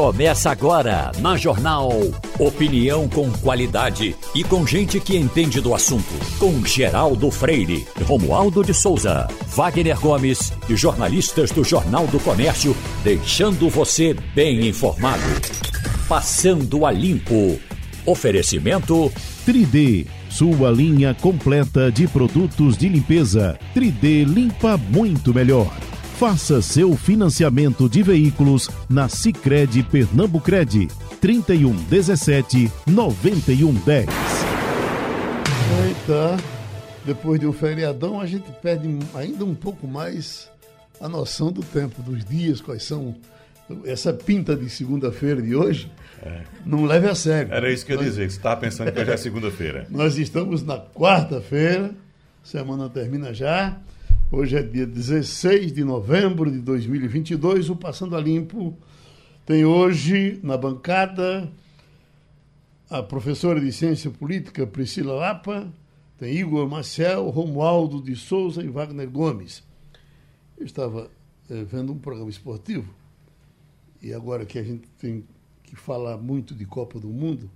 Começa agora na Jornal. Opinião com qualidade e com gente que entende do assunto. Com Geraldo Freire, Romualdo de Souza, Wagner Gomes e jornalistas do Jornal do Comércio, deixando você bem informado. Passando a Limpo. Oferecimento 3D, sua linha completa de produtos de limpeza. 3D limpa muito melhor. Faça seu financiamento de veículos na Sicredi Pernambucred 31 17 91 10. Eita, depois de um feriadão a gente perde ainda um pouco mais a noção do tempo, dos dias, quais são essa pinta de segunda-feira de hoje. É. Não leve a sério. Era isso que eu ia dizer, que você estava pensando que hoje é segunda-feira. Nós estamos na quarta-feira, semana termina já. Hoje é dia 16 de novembro de 2022. O Passando a Limpo tem hoje na bancada a professora de Ciência Política Priscila Lapa, tem Igor Marcel, Romualdo de Souza e Wagner Gomes. Eu estava é, vendo um programa esportivo e agora que a gente tem que falar muito de Copa do Mundo,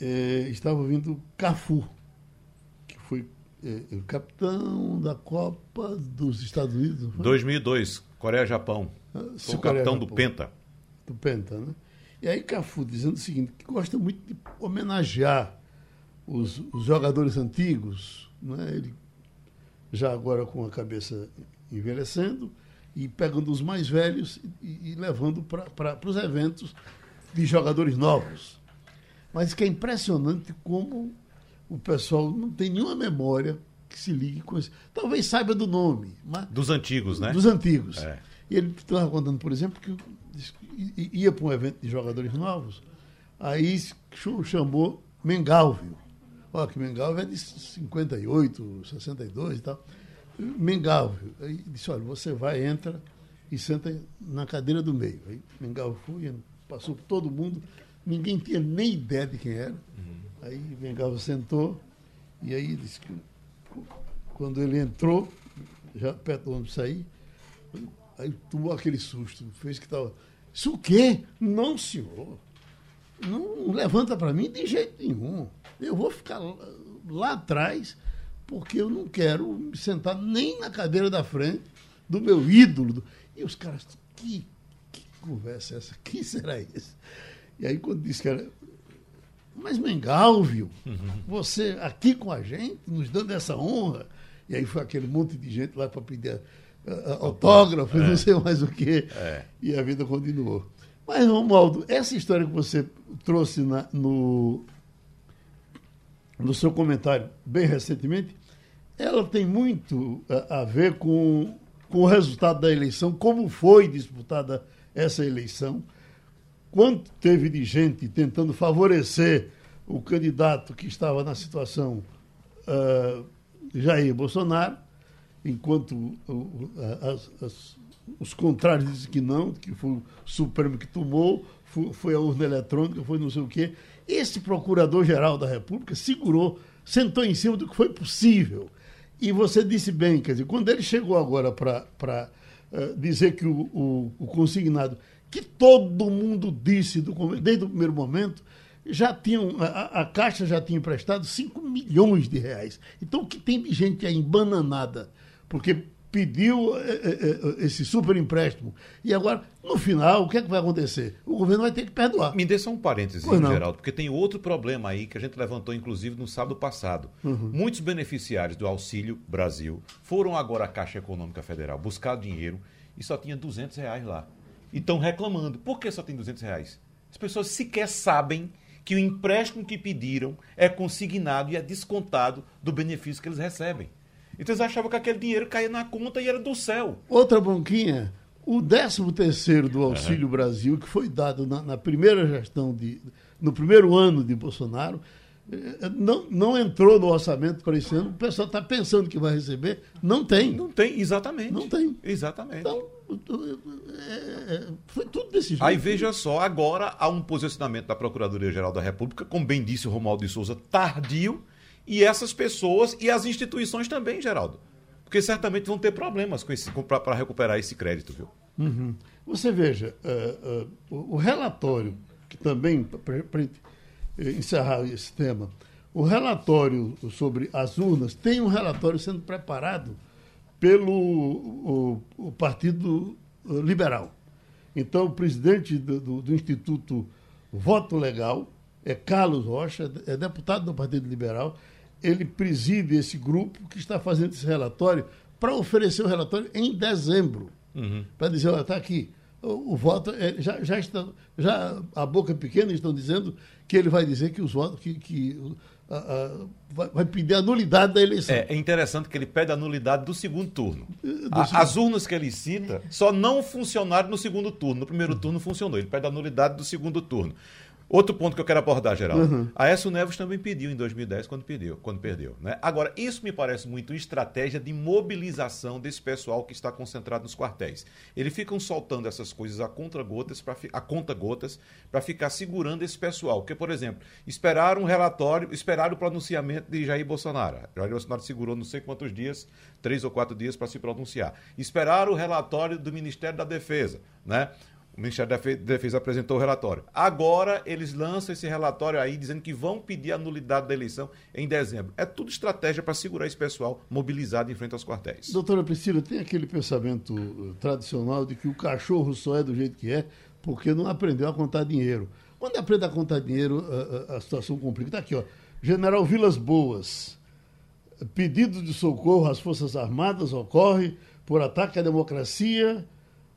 é, estava ouvindo Cafu, é, é, capitão da Copa dos Estados Unidos. 2002, Coreia-Japão. Ah, o capitão do Penta. Do Penta, né? E aí Cafu dizendo o seguinte, que gosta muito de homenagear os, os jogadores antigos, né? ele já agora com a cabeça envelhecendo, e pegando os mais velhos e, e levando para os eventos de jogadores novos. Mas que é impressionante como o pessoal não tem nenhuma memória que se ligue com isso. Talvez saiba do nome. Mas, dos antigos, né? Dos antigos. É. E ele estava contando, por exemplo, que ia para um evento de jogadores novos, aí chamou Mengalvio. Olha, que Mengalvio é de 58, 62 e tal. Mengalvio. Aí disse, olha, você vai, entra e senta na cadeira do meio. Aí Mengalvio foi, passou por todo mundo, ninguém tinha nem ideia de quem era. Uhum. Aí Mengalva sentou e aí disse que quando ele entrou, já perto do ônibus sair, aí tomou aquele susto, fez que estava. Isso o quê? Não, senhor. Não levanta para mim de jeito nenhum. Eu vou ficar lá, lá atrás, porque eu não quero me sentar nem na cadeira da frente do meu ídolo. E os caras, que, que conversa é essa? Quem será esse? E aí, quando disse que era mas Mengalvio, uhum. você aqui com a gente, nos dando essa honra. E aí foi aquele monte de gente lá para pedir uh, autógrafo, é. não sei mais o quê. É. E a vida continuou. Mas, Romualdo, essa história que você trouxe na, no, no seu comentário bem recentemente, ela tem muito a, a ver com, com o resultado da eleição, como foi disputada essa eleição quanto teve de gente tentando favorecer o candidato que estava na situação uh, Jair Bolsonaro, enquanto uh, as, as, os contrários dizem que não, que foi o Supremo que tomou, foi, foi a urna eletrônica, foi não sei o quê. Esse procurador-geral da República segurou, sentou em cima do que foi possível. E você disse bem, quer dizer, quando ele chegou agora para uh, dizer que o, o, o consignado que todo mundo disse do, desde o primeiro momento, já tinham, a, a, Caixa já tinha emprestado 5 milhões de reais. Então, o que tem de gente aí embananada? Porque pediu é, é, esse super empréstimo. E agora, no final, o que é que vai acontecer? O governo vai ter que perdoar. Me dê só um parênteses, Geraldo, porque tem outro problema aí que a gente levantou, inclusive, no sábado passado. Uhum. Muitos beneficiários do Auxílio Brasil foram agora à Caixa Econômica Federal buscar dinheiro e só tinha 200 reais lá e estão reclamando. Por que só tem 200 reais? As pessoas sequer sabem que o empréstimo que pediram é consignado e é descontado do benefício que eles recebem. Então eles achavam que aquele dinheiro caía na conta e era do céu. Outra banquinha, o 13 terceiro do Auxílio uhum. Brasil, que foi dado na, na, primeira gestão, de, no primeiro ano de Bolsonaro, não, não entrou no orçamento para esse ano. O pessoal está pensando que vai receber. Não tem. Não tem, exatamente. Não tem. Exatamente. Então, é, é, foi tudo desse jeito. Aí veja só, agora há um posicionamento da Procuradoria-Geral da República, como bem disse o Romualdo de Souza, tardio, e essas pessoas e as instituições também, Geraldo. Porque certamente vão ter problemas para recuperar esse crédito, viu? Uhum. Você veja, uh, uh, o relatório, que também, encerrar esse tema, o relatório sobre as urnas tem um relatório sendo preparado pelo o, o Partido Liberal. Então, o presidente do, do, do, Instituto Voto Legal é Carlos Rocha, é deputado do Partido Liberal. Ele preside esse grupo que está fazendo esse relatório para oferecer o relatório em dezembro. Uhum. Para dizer, olha, está aqui. O, o voto é, já, já está. Já a boca pequena estão dizendo que ele vai dizer que os votos. que, que vai, vai, pedir a nulidade da eleição. É, é, interessante que ele pede a nulidade do segundo turno. Do a, segundo... As urnas que ele cita só não funcionaram no segundo turno. No primeiro turno funcionou. Ele pede a nulidade do segundo turno. Outro ponto que eu quero abordar, Geraldo. Uhum. A Aécio Neves também pediu em 2010 quando perdeu. Quando perdeu né? Agora, isso me parece muito estratégia de mobilização desse pessoal que está concentrado nos quartéis. Eles ficam soltando essas coisas a conta-gotas a conta-gotas para ficar segurando esse pessoal. Porque, por exemplo, esperaram um relatório, esperaram o pronunciamento de Jair Bolsonaro. Jair Bolsonaro segurou não sei quantos dias, três ou quatro dias para se pronunciar. Esperaram o relatório do Ministério da Defesa, né? O Ministério da Defesa apresentou o relatório. Agora eles lançam esse relatório aí dizendo que vão pedir a nulidade da eleição em dezembro. É tudo estratégia para segurar esse pessoal mobilizado em frente aos quartéis. Doutora Priscila, tem aquele pensamento uh, tradicional de que o cachorro só é do jeito que é porque não aprendeu a contar dinheiro. Quando aprende a contar dinheiro, a, a, situação complica. Está aqui, ó. General Vilas Boas. Pedido de socorro às Forças Armadas ocorre por ataque à democracia.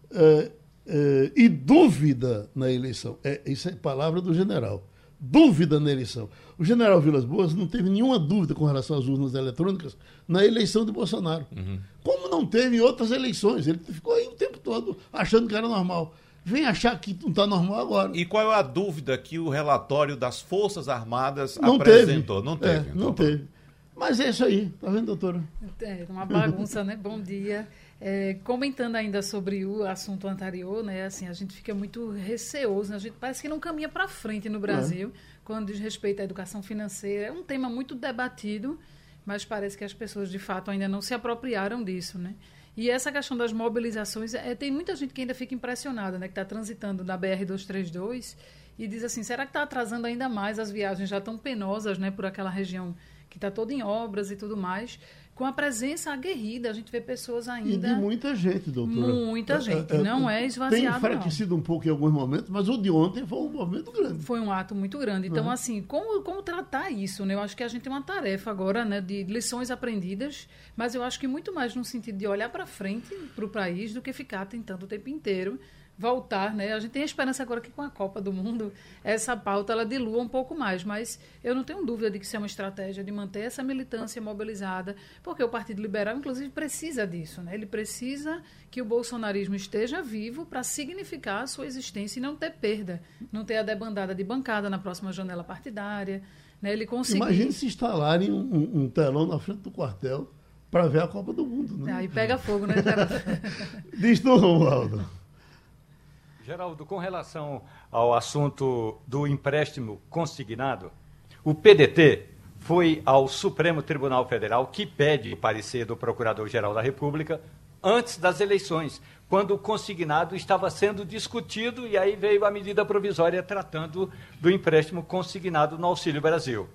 Uh, eh, e dúvida na eleição. É, isso é palavra do general. Dúvida na eleição. O general Vilas Boas não teve nenhuma dúvida com relação às urnas eletrônicas na eleição de Bolsonaro. Uhum. Como não teve em outras eleições. Ele ficou aí o tempo todo achando que era normal. Vem achar que não está normal agora. E qual é a dúvida que o relatório das Forças Armadas não apresentou? Teve. Não teve. É, então. Não teve. Mas é isso aí, tá vendo, doutora? É, uma bagunça, né? Bom dia. É, comentando ainda sobre o assunto anterior, né, assim, a gente fica muito receoso, né, a gente parece que não caminha para frente no Brasil é. quando diz respeito à educação financeira. É um tema muito debatido, mas parece que as pessoas de fato ainda não se apropriaram disso, né? E essa questão das mobilizações, é, tem muita gente que ainda fica impressionada, né, que está transitando na BR 232 e diz assim, será que está atrasando ainda mais as viagens já tão penosas, né, por aquela região que está toda em obras e tudo mais? Com a presença aguerrida. A gente vê pessoas ainda. E de muita gente, doutora. Muita é, gente. É, é, não é esvaziado. Tem enfraquecido um pouco em alguns momentos, mas o de ontem foi um movimento grande. Foi um ato muito grande. Então, é. assim, como, como tratar isso? Né? Eu acho que a gente tem uma tarefa agora né, de lições aprendidas, mas eu acho que muito mais no sentido de olhar para frente para o país do que ficar tentando o tempo inteiro voltar, né? A gente tem a esperança agora que com a Copa do Mundo essa pauta ela dilua um pouco mais, mas eu não tenho dúvida de que isso é uma estratégia de manter essa militância mobilizada, porque o Partido Liberal inclusive precisa disso, né? Ele precisa que o bolsonarismo esteja vivo para significar a sua existência e não ter perda, não ter a debandada de bancada na próxima janela partidária, né? Ele conseguir Imagine se instalarem um, um telão na frente do quartel para ver a Copa do Mundo, né? Aí pega fogo, né, Diz tu, Romualdo. Geraldo, com relação ao assunto do empréstimo consignado, o PDT foi ao Supremo Tribunal Federal que pede parecer do Procurador-Geral da República antes das eleições, quando o consignado estava sendo discutido e aí veio a medida provisória tratando do empréstimo consignado no Auxílio Brasil.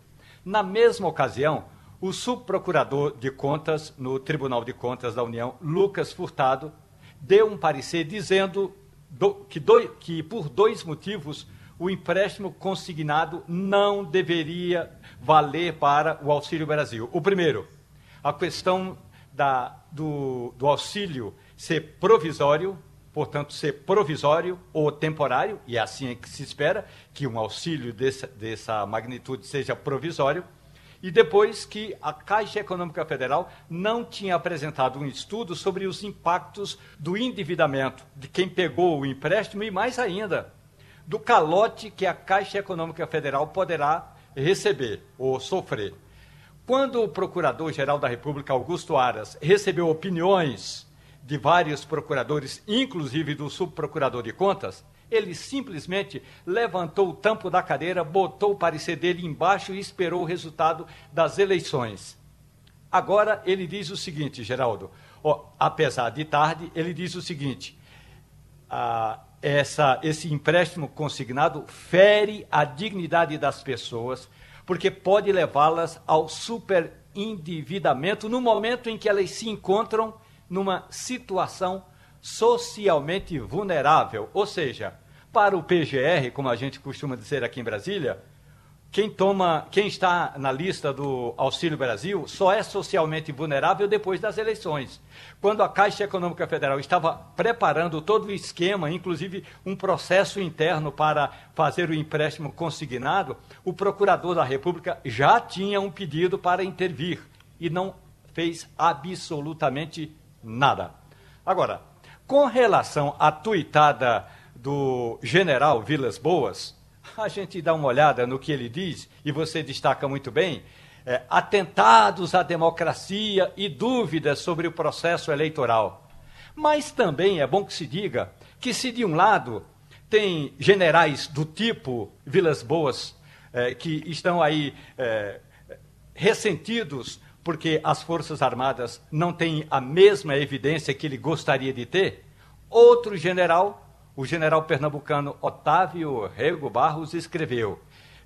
Na mesma ocasião, o subprocurador de contas no Tribunal de Contas da União, Lucas Furtado, deu um parecer dizendo do, que, do, que por dois motivos o empréstimo consignado não deveria valer para o Auxílio Brasil. O primeiro, a questão da, do, do auxílio ser provisório, portanto, ser provisório ou temporário, e é assim é que se espera que um auxílio dessa, dessa magnitude seja provisório e depois que a Caixa Econômica Federal não tinha apresentado um estudo sobre os impactos do endividamento de quem pegou o empréstimo e mais ainda do calote que a Caixa Econômica Federal poderá receber ou sofrer. Quando o Procurador-Geral da República, Augusto Aras, recebeu opiniões de vários procuradores, inclusive do Subprocurador de Contas, ele simplesmente levantou o tampo da cadeira, botou o parecer dele embaixo e esperou o resultado das eleições. Agora ele diz o seguinte, Geraldo, ó, apesar de tarde, ele diz o seguinte: a, essa, esse empréstimo consignado fere a dignidade das pessoas, porque pode levá-las ao superendividamento no momento em que elas se encontram numa situação socialmente vulnerável. Ou seja, para o PGR, como a gente costuma dizer aqui em Brasília, quem toma, quem está na lista do Auxílio Brasil só é socialmente vulnerável depois das eleições. Quando a Caixa Econômica Federal estava preparando todo o esquema, inclusive um processo interno para fazer o empréstimo consignado, o procurador da República já tinha um pedido para intervir e não fez absolutamente nada. Agora, com relação à tuitada do general Vilas Boas, a gente dá uma olhada no que ele diz, e você destaca muito bem, é, atentados à democracia e dúvidas sobre o processo eleitoral. Mas também é bom que se diga que, se de um lado tem generais do tipo Vilas Boas, é, que estão aí é, ressentidos porque as Forças Armadas não têm a mesma evidência que ele gostaria de ter, outro general o general pernambucano Otávio Rego Barros escreveu: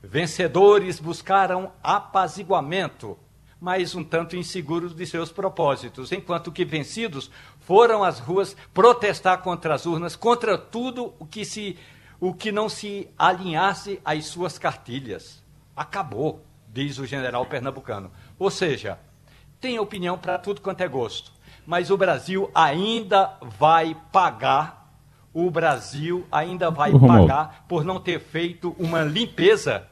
Vencedores buscaram apaziguamento, mas um tanto inseguros de seus propósitos, enquanto que vencidos foram às ruas protestar contra as urnas, contra tudo o que, se, o que não se alinhasse às suas cartilhas. Acabou, diz o general pernambucano. Ou seja, tem opinião para tudo quanto é gosto, mas o Brasil ainda vai pagar o Brasil ainda vai pagar por não ter feito uma limpeza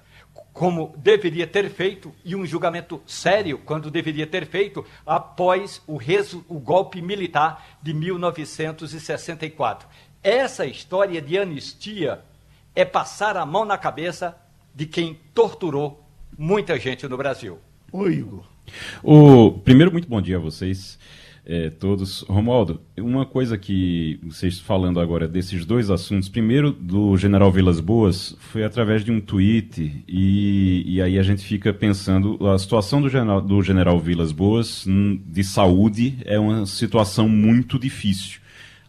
como deveria ter feito e um julgamento sério quando deveria ter feito após o, resu, o golpe militar de 1964. Essa história de anistia é passar a mão na cabeça de quem torturou muita gente no Brasil. Oi, Igor. O, primeiro, muito bom dia a vocês é, todos. Romualdo, uma coisa que vocês falando agora desses dois assuntos, primeiro do General Vilas Boas, foi através de um tweet, e, e aí a gente fica pensando, a situação do General, do General Vilas Boas hum, de saúde é uma situação muito difícil.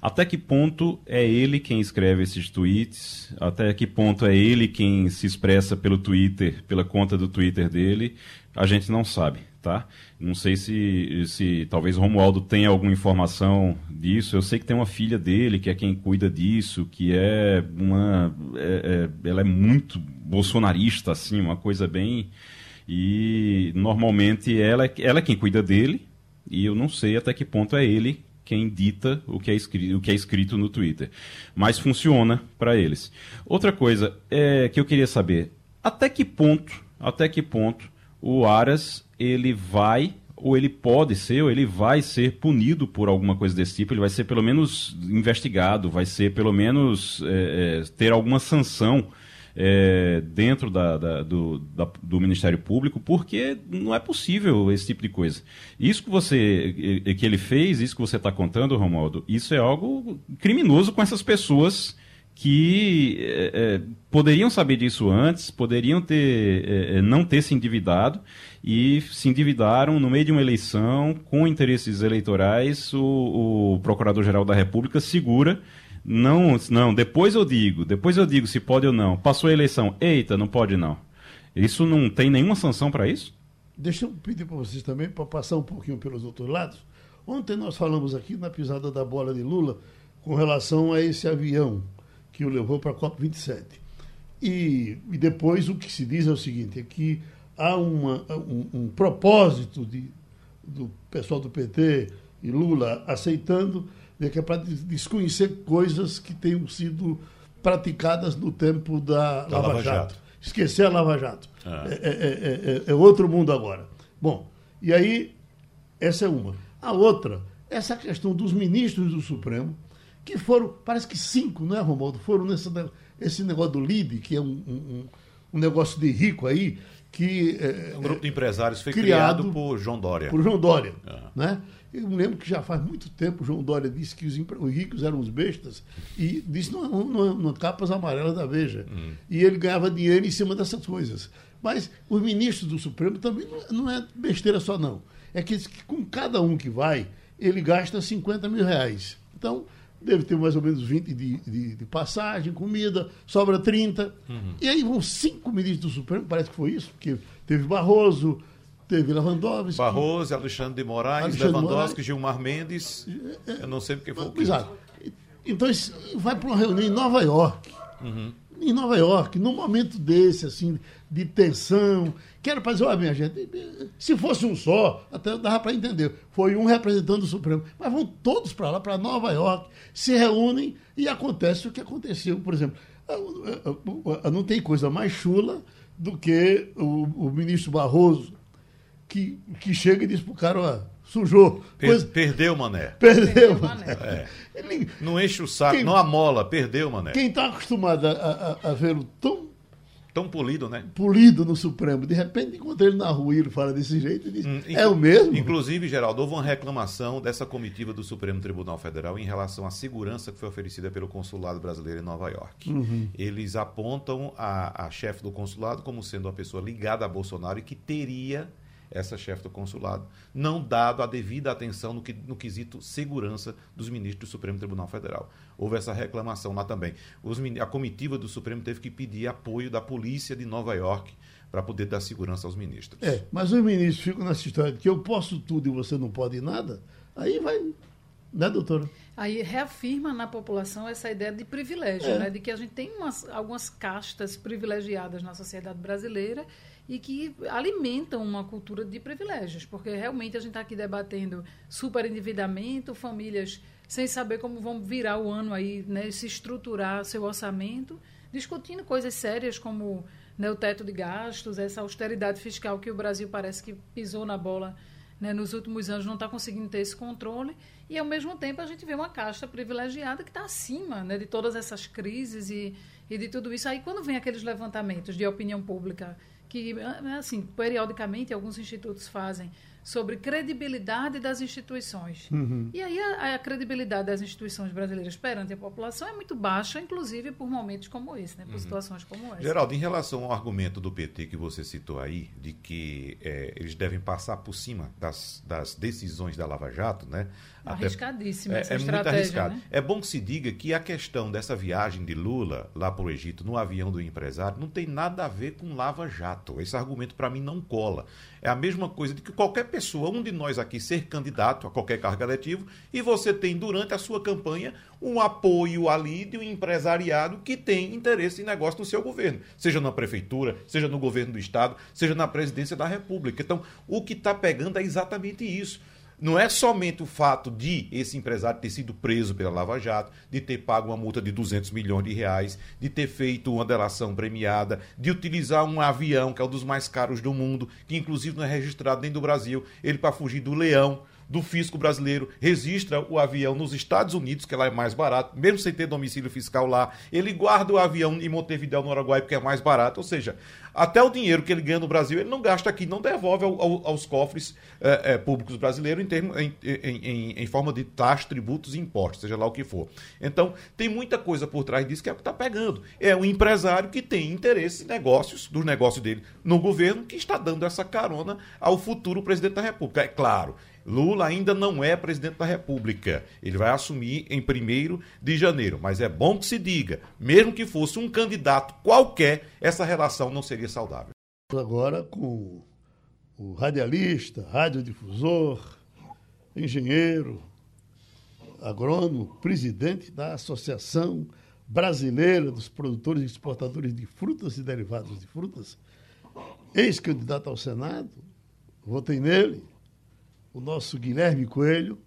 Até que ponto é ele quem escreve esses tweets? Até que ponto é ele quem se expressa pelo Twitter, pela conta do Twitter dele? A gente não sabe tá? Não sei se, se talvez Romualdo tenha alguma informação disso. Eu sei que tem uma filha dele que é quem cuida disso, que é uma, é, é, ela é muito bolsonarista assim, uma coisa bem e normalmente ela, é, ela é quem cuida dele e eu não sei até que ponto é ele quem dita o que é escrito, o que é escrito no Twitter. Mas funciona para eles. Outra coisa é que eu queria saber, até que ponto, até que ponto o Aras ele vai ou ele pode ser, ou ele vai ser punido por alguma coisa desse tipo, ele vai ser pelo menos investigado, vai ser pelo menos é, é, ter alguma sanção é, dentro da, da, do, da, do, Ministério Público, porque não é possível esse tipo de coisa. Isso que você que ele fez, isso que você está contando, Romualdo, isso é algo criminoso com essas pessoas que é, é, poderiam saber disso antes, poderiam ter, é, é, não ter se endividado e se endividaram no meio de uma eleição com interesses eleitorais. O, o Procurador-Geral da República segura. Não, não, depois eu digo, depois eu digo se pode ou não. Passou a eleição, eita, não pode não. Isso não tem nenhuma sanção para isso? Deixa eu pedir para vocês também, para passar um pouquinho pelos outros lados. Ontem nós falamos aqui na pisada da bola de Lula com relação a esse avião que o levou para a COP27. E, e depois o que se diz é o seguinte, é que há uma, um, um propósito de, do pessoal do PT e Lula aceitando de que é para desconhecer coisas que tenham sido praticadas no tempo da, da Lava, Lava Jato. Jato. Esquecer a Lava Jato. Ah. É, é, é, é, outro mundo agora. Bom, e aí, essa é uma. A outra, essa questão dos ministros do Supremo, que foram, parece que cinco, não é, Romualdo? Foram nesse esse negócio do LIDE, que é um, um, um negócio de rico aí, que... É, um grupo de empresários foi criado, criado, por João Dória. Por João Dória, é. né? Eu me lembro que já faz muito tempo o João Dória disse que os, os ricos eram os bestas e disse no, no, no capas amarelas da Veja. Hum. E ele ganhava dinheiro em cima dessas coisas. Mas os ministros do Supremo também não, não é besteira só, não. É que, que com cada um que vai, ele gasta 50 mil reais. Então, deve ter mais ou menos 20 de, de, de passagem, comida, sobra 30. Uhum. E aí vão cinco ministros do Supremo, parece que foi isso, porque teve Barroso, teve Lewandowski. Barroso, Alexandre de Moraes, Alexandre Lewandowski, Moraes. Gilmar Mendes. Eu não sei porque foi o Exato. Então vai para uma reunião em Nova York. Uhum. Em Nova York, num momento desse, assim, de tensão. Quero fazer, olha, minha gente, se fosse um só, até dava para entender. Foi um representando o Supremo. Mas vão todos para lá, para Nova York, se reúnem e acontece o que aconteceu. Por exemplo, não tem coisa mais chula do que o, o ministro Barroso, que, que chega e diz para o cara, ó, sujou. Per, coisa... Perdeu, mané. Perdeu, perdeu mané. É. Ele... Não enche o saco, quem... não amola, perdeu, mané. Quem está acostumado a, a, a vê-lo tão Tão polido, né? Polido no Supremo. De repente encontrei ele na rua e ele fala desse jeito e diz: hum, É o mesmo? Inclusive, Geraldo, houve uma reclamação dessa comitiva do Supremo Tribunal Federal em relação à segurança que foi oferecida pelo consulado brasileiro em Nova York. Uhum. Eles apontam a, a chefe do consulado como sendo uma pessoa ligada a Bolsonaro e que teria essa chefe do consulado, não dado a devida atenção no, que, no quesito segurança dos ministros do Supremo Tribunal Federal. Houve essa reclamação lá também. Os, a comitiva do Supremo teve que pedir apoio da polícia de Nova York para poder dar segurança aos ministros. É, mas os ministros ficam nessa história de que eu posso tudo e você não pode nada, aí vai. Né, doutora? Aí reafirma na população essa ideia de privilégio, é. né? de que a gente tem umas, algumas castas privilegiadas na sociedade brasileira e que alimentam uma cultura de privilégios, porque realmente a gente está aqui debatendo superendividamento, famílias sem saber como vão virar o ano aí, né, se estruturar seu orçamento, discutindo coisas sérias como né, o teto de gastos, essa austeridade fiscal que o Brasil parece que pisou na bola né, nos últimos anos, não está conseguindo ter esse controle, e ao mesmo tempo a gente vê uma caixa privilegiada que está acima né, de todas essas crises e, e de tudo isso. Aí quando vem aqueles levantamentos de opinião pública que, assim, periodicamente alguns institutos fazem sobre credibilidade das instituições. Uhum. E aí a, a, credibilidade das instituições brasileiras perante a população é muito baixa, inclusive por momentos como esse, né, por uhum. situações como essa. Geraldo, em relação ao argumento do PT que você citou aí, de que é, eles devem passar por cima das, das decisões da Lava Jato, né? Arriscadíssima é, essa é muito arriscado. Né? É bom que se diga que a questão dessa viagem de Lula lá para o Egito no avião do empresário não tem nada a ver com Lava Jato. Esse argumento para mim não cola. É a mesma coisa de que qualquer pessoa, um de nós aqui, ser candidato a qualquer cargo eletivo e você tem durante a sua campanha um apoio ali de um empresariado que tem interesse em negócio no seu governo, seja na prefeitura, seja no governo do estado, seja na presidência da República. Então, o que está pegando é exatamente isso não é somente o fato de esse empresário ter sido preso pela Lava Jato, de ter pago uma multa de 200 milhões de reais, de ter feito uma delação premiada, de utilizar um avião que é um dos mais caros do mundo, que inclusive não é registrado nem do Brasil, ele para fugir do leão do fisco brasileiro, registra o avião nos Estados Unidos, que lá é mais barato, mesmo sem ter domicílio fiscal lá, ele guarda o avião em Montevideo, no Uruguai, porque é mais barato, ou seja, até o dinheiro que ele ganha no Brasil, ele não gasta aqui, não devolve ao, ao, aos cofres é, é, públicos brasileiros em, termo, em, em, em, forma de taxas, tributos e impostos, seja lá o que for. Então, tem muita coisa por trás disso que é o que está pegando. É um empresário que tem interesse em negócios, dos negócios dele no governo, que está dando essa carona ao futuro presidente da República. É claro, Lula ainda não é presidente da República. Ele vai assumir em 1 de janeiro. Mas é bom que se diga, mesmo que fosse um candidato qualquer, essa relação não seria saudável. Agora com o radialista, radiodifusor, engenheiro, agrônomo, presidente da Associação Brasileira dos Produtores e Exportadores de Frutas e Derivados de Frutas, ex-candidato ao Senado, votei nele o nosso Guilherme Coelho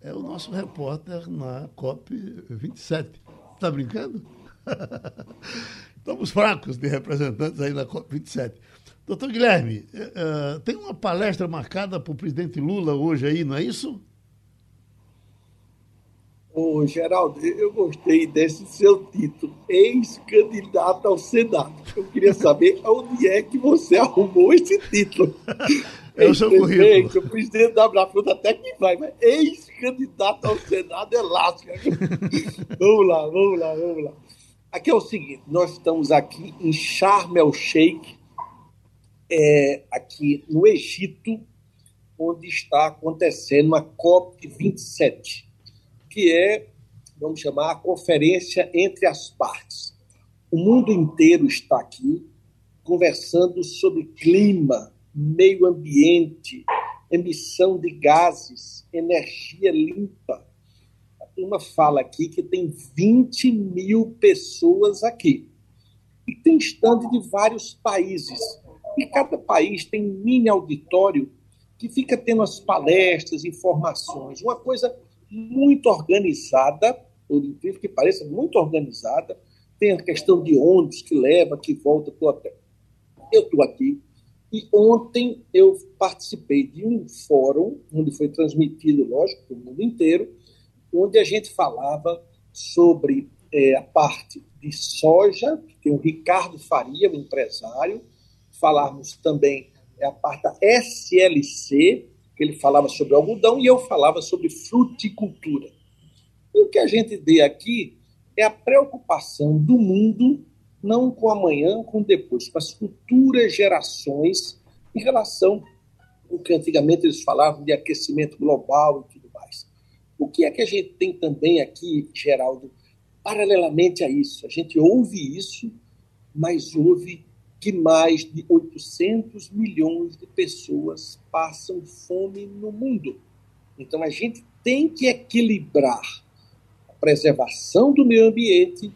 é o nosso repórter na COP27. Está brincando? Estamos fracos de representantes aí na COP27. Doutor Guilherme, uh, tem uma palestra marcada para o presidente Lula hoje aí, não é isso? Ô, Geraldo, eu gostei desse seu título, ex-candidato ao Senado. Eu queria saber onde é que você arrumou esse título. É o seu currículo. O presidente da Abrafruta até que vai, mas ex-candidato ao Senado é lasca. vamos lá, vamos lá, vamos lá. Aqui é o seguinte, nós estamos aqui em Sharm el Sheikh, é, aqui no Egito, onde está acontecendo a COP27, que é vamos chamar, a conferência entre as partes. O mundo inteiro está aqui conversando sobre clima, meio ambiente, emissão de gases, energia limpa. A turma fala aqui que tem 20 mil pessoas aqui. E tem stand de vários países. E cada país tem um mini auditório que fica tendo as palestras, informações. Uma coisa muito organizada, por incrível que pareça, muito organizada. Tem a questão de ônibus que leva, que volta para o hotel. Eu estou aqui e ontem eu participei de um fórum, onde foi transmitido, lógico, para o mundo inteiro, onde a gente falava sobre é, a parte de soja, que tem o Ricardo Faria, o empresário, falarmos também é, a parte da SLC, que ele falava sobre algodão, e eu falava sobre fruticultura. E o que a gente vê aqui é a preocupação do mundo, não com amanhã, com depois, com as futuras gerações, em relação ao que antigamente eles falavam de aquecimento global e tudo mais. O que é que a gente tem também aqui, Geraldo, paralelamente a isso? A gente ouve isso, mas ouve que mais de 800 milhões de pessoas passam fome no mundo. Então a gente tem que equilibrar preservação do meio ambiente,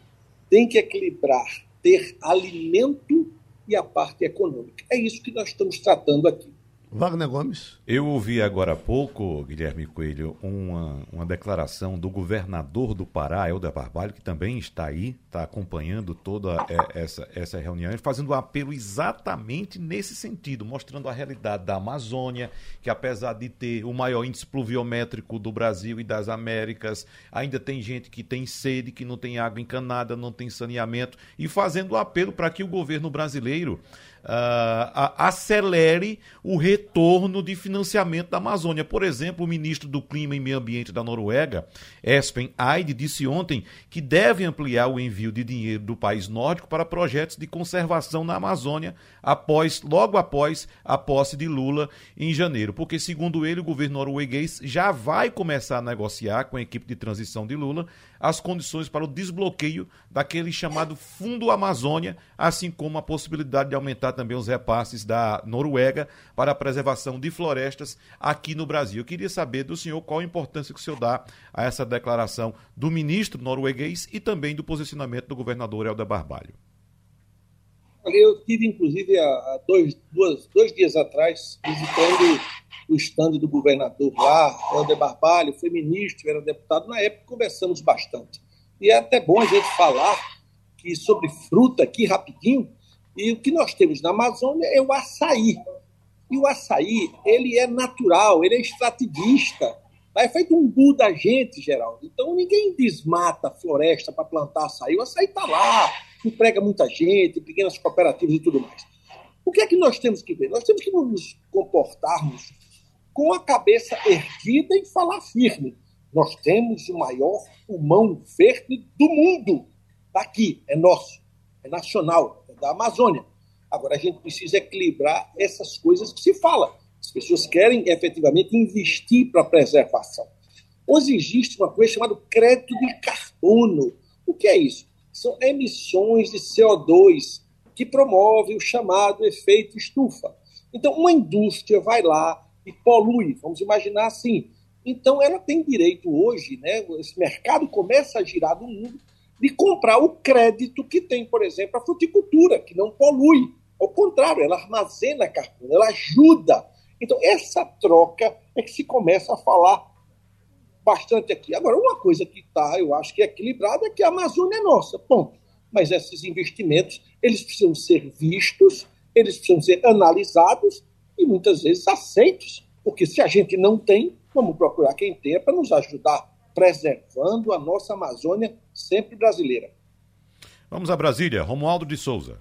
tem que equilibrar ter alimento e a parte econômica. É isso que nós estamos tratando aqui. Wagner Gomes. Eu ouvi agora há pouco, Guilherme Coelho, uma, uma declaração do governador do Pará, Helder Barbalho, que também está aí, está acompanhando toda é, essa, essa reunião, fazendo um apelo exatamente nesse sentido, mostrando a realidade da Amazônia, que apesar de ter o maior índice pluviométrico do Brasil e das Américas, ainda tem gente que tem sede, que não tem água encanada, não tem saneamento, e fazendo um apelo para que o governo brasileiro uh, acelere o retorno de financiamento da Amazônia. Por exemplo, o ministro do Clima e Meio Ambiente da Noruega, Espen Eide, disse ontem que deve ampliar o envio de dinheiro do país nórdico para projetos de conservação na Amazônia após, logo após a posse de Lula em janeiro, porque segundo ele, o governo norueguês já vai começar a negociar com a equipe de transição de Lula as condições para o desbloqueio daquele chamado Fundo Amazônia, assim como a possibilidade de aumentar também os repasses da Noruega para a preservação de florestas aqui no Brasil. Eu queria saber do senhor qual a importância que o senhor dá a essa declaração do ministro norueguês e também do posicionamento do governador Helder Barbalho. Eu tive, inclusive, há dois, duas, dois dias atrás, visitando o estande do governador lá, Helder Barbalho, foi ministro, era deputado na época, conversamos bastante. E é até bom a gente falar que sobre fruta aqui rapidinho, e o que nós temos na Amazônia é o açaí. E o açaí, ele é natural, ele é extrativista. É feito um bu da gente, Geraldo. Então ninguém desmata a floresta para plantar açaí. O açaí está lá, emprega muita gente, pequenas cooperativas e tudo mais. O que é que nós temos que ver? Nós temos que nos comportarmos com a cabeça erguida e falar firme. Nós temos o maior pulmão verde do mundo. Está aqui, é nosso, é nacional, da Amazônia. Agora, a gente precisa equilibrar essas coisas que se fala. As pessoas querem efetivamente investir para preservação. Hoje existe uma coisa chamada crédito de carbono. O que é isso? São emissões de CO2 que promovem o chamado efeito estufa. Então, uma indústria vai lá, e polui, vamos imaginar assim. Então, ela tem direito hoje, né, esse mercado começa a girar no mundo, de comprar o crédito que tem, por exemplo, a fruticultura, que não polui. Ao contrário, ela armazena carbono, ela ajuda. Então, essa troca é que se começa a falar bastante aqui. Agora, uma coisa que está, eu acho que é equilibrada, é que a Amazônia é nossa, ponto. Mas esses investimentos, eles precisam ser vistos, eles precisam ser analisados e muitas vezes aceitos, porque se a gente não tem, vamos procurar quem tenha para nos ajudar, preservando a nossa Amazônia sempre brasileira. Vamos a Brasília, Romualdo de Souza.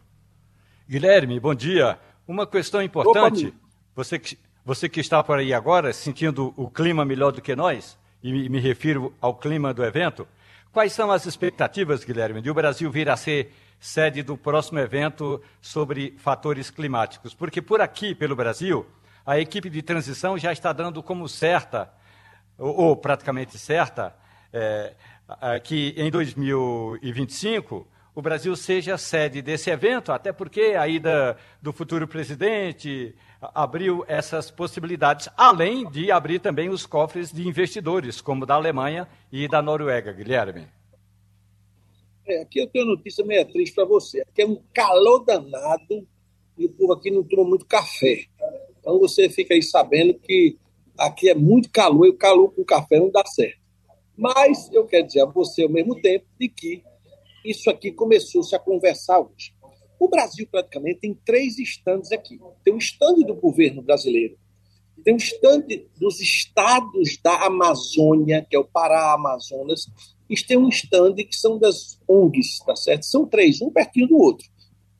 Guilherme, bom dia. Uma questão importante, Opa, você, que, você que está por aí agora, sentindo o clima melhor do que nós, e me refiro ao clima do evento, quais são as expectativas, Guilherme, de o Brasil vir a ser sede do próximo evento sobre fatores climáticos. Porque por aqui, pelo Brasil, a equipe de transição já está dando como certa, ou, ou praticamente certa, é, que em 2025 o Brasil seja sede desse evento, até porque a ida do futuro presidente abriu essas possibilidades, além de abrir também os cofres de investidores, como da Alemanha e da Noruega, Guilherme. É, aqui eu tenho uma notícia meio triste para você. Aqui é um calor danado e o povo aqui não toma muito café. Então você fica aí sabendo que aqui é muito calor e o calor com café não dá certo. Mas eu quero dizer a você ao mesmo tempo de que isso aqui começou-se a conversar hoje. O Brasil praticamente tem três estandes aqui. Tem um estande do governo brasileiro, tem um estande dos estados da Amazônia, que é o Pará, Amazonas, e tem um estande que são das ONGs, tá certo? São três, um pertinho do outro.